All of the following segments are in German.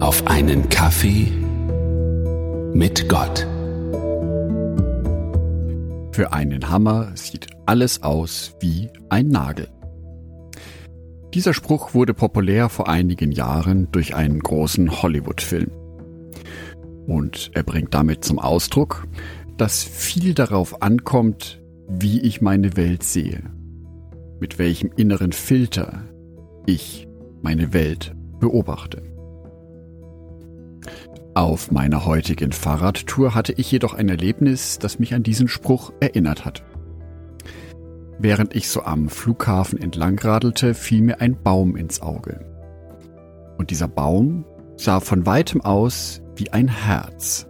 auf einen Kaffee mit Gott. Für einen Hammer sieht alles aus wie ein Nagel. Dieser Spruch wurde populär vor einigen Jahren durch einen großen Hollywood-Film. Und er bringt damit zum Ausdruck, dass viel darauf ankommt, wie ich meine Welt sehe, mit welchem inneren Filter ich meine Welt beobachte. Auf meiner heutigen Fahrradtour hatte ich jedoch ein Erlebnis, das mich an diesen Spruch erinnert hat. Während ich so am Flughafen entlang radelte, fiel mir ein Baum ins Auge. Und dieser Baum sah von weitem aus wie ein Herz.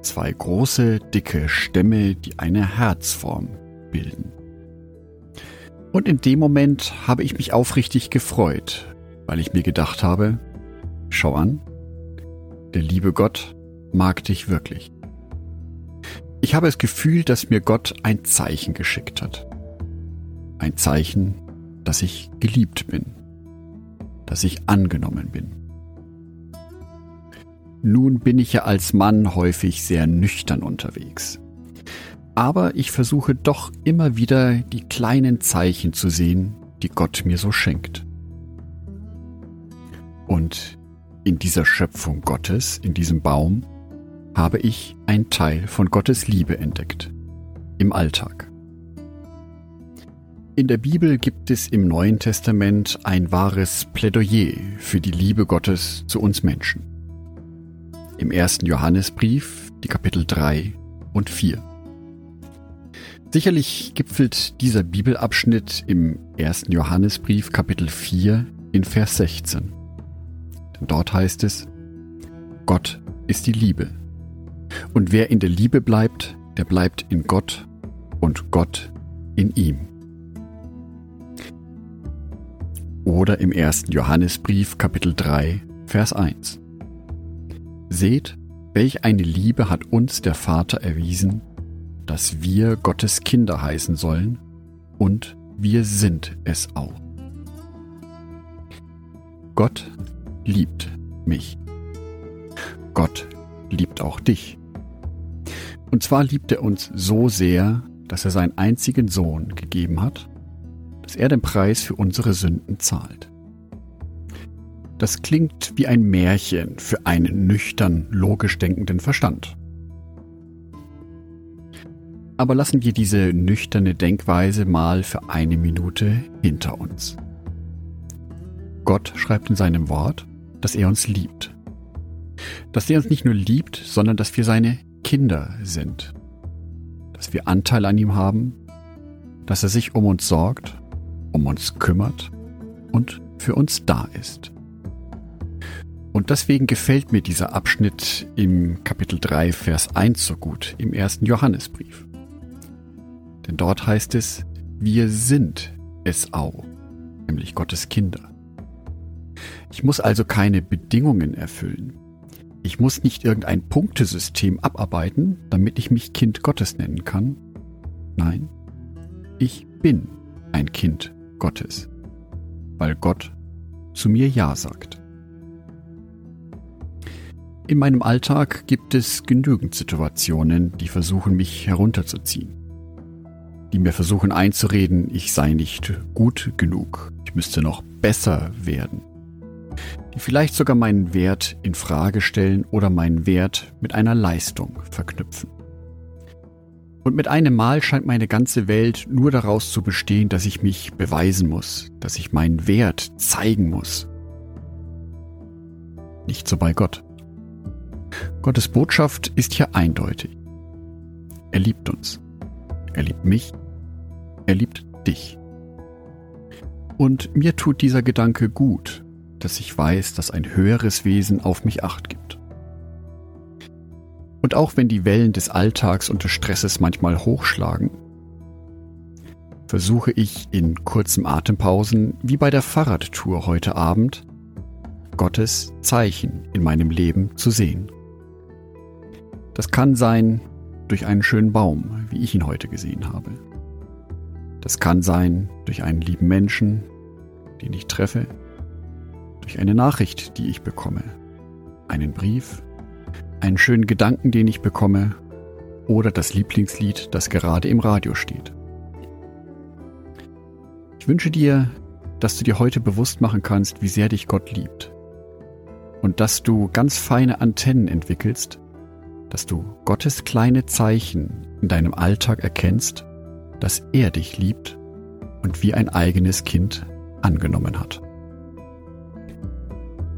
Zwei große, dicke Stämme, die eine Herzform bilden. Und in dem Moment habe ich mich aufrichtig gefreut, weil ich mir gedacht habe, schau an, der liebe Gott mag dich wirklich. Ich habe das Gefühl, dass mir Gott ein Zeichen geschickt hat. Ein Zeichen, dass ich geliebt bin, dass ich angenommen bin. Nun bin ich ja als Mann häufig sehr nüchtern unterwegs. Aber ich versuche doch immer wieder die kleinen Zeichen zu sehen, die Gott mir so schenkt. Und in dieser Schöpfung Gottes, in diesem Baum, habe ich ein Teil von Gottes Liebe entdeckt. Im Alltag. In der Bibel gibt es im Neuen Testament ein wahres Plädoyer für die Liebe Gottes zu uns Menschen. Im ersten Johannesbrief, die Kapitel 3 und 4. Sicherlich gipfelt dieser Bibelabschnitt im ersten Johannesbrief Kapitel 4 in Vers 16. Dort heißt es, Gott ist die Liebe. Und wer in der Liebe bleibt, der bleibt in Gott und Gott in ihm. Oder im ersten Johannesbrief Kapitel 3, Vers 1. Seht, welch eine Liebe hat uns der Vater erwiesen, dass wir Gottes Kinder heißen sollen, und wir sind es auch. Gott liebt mich. Gott liebt auch dich. Und zwar liebt er uns so sehr, dass er seinen einzigen Sohn gegeben hat, dass er den Preis für unsere Sünden zahlt. Das klingt wie ein Märchen für einen nüchtern, logisch denkenden Verstand. Aber lassen wir diese nüchterne Denkweise mal für eine Minute hinter uns. Gott schreibt in seinem Wort, dass er uns liebt. Dass er uns nicht nur liebt, sondern dass wir seine Kinder sind. Dass wir Anteil an ihm haben, dass er sich um uns sorgt, um uns kümmert und für uns da ist. Und deswegen gefällt mir dieser Abschnitt im Kapitel 3, Vers 1 so gut, im ersten Johannesbrief. Denn dort heißt es, wir sind es auch, nämlich Gottes Kinder. Ich muss also keine Bedingungen erfüllen. Ich muss nicht irgendein Punktesystem abarbeiten, damit ich mich Kind Gottes nennen kann. Nein, ich bin ein Kind Gottes, weil Gott zu mir Ja sagt. In meinem Alltag gibt es genügend Situationen, die versuchen, mich herunterzuziehen. Die mir versuchen einzureden, ich sei nicht gut genug, ich müsste noch besser werden die vielleicht sogar meinen Wert in Frage stellen oder meinen Wert mit einer Leistung verknüpfen. Und mit einem Mal scheint meine ganze Welt nur daraus zu bestehen, dass ich mich beweisen muss, dass ich meinen Wert zeigen muss. Nicht so bei Gott. Gottes Botschaft ist hier eindeutig. Er liebt uns. Er liebt mich. Er liebt dich. Und mir tut dieser Gedanke gut, dass ich weiß, dass ein höheres Wesen auf mich acht gibt. Und auch wenn die Wellen des Alltags und des Stresses manchmal hochschlagen, versuche ich in kurzen Atempausen, wie bei der Fahrradtour heute Abend, Gottes Zeichen in meinem Leben zu sehen. Das kann sein durch einen schönen Baum, wie ich ihn heute gesehen habe. Das kann sein durch einen lieben Menschen, den ich treffe, durch eine Nachricht, die ich bekomme, einen Brief, einen schönen Gedanken, den ich bekomme oder das Lieblingslied, das gerade im Radio steht. Ich wünsche dir, dass du dir heute bewusst machen kannst, wie sehr dich Gott liebt und dass du ganz feine Antennen entwickelst, dass du Gottes kleine Zeichen in deinem Alltag erkennst, dass er dich liebt und wie ein eigenes Kind angenommen hat.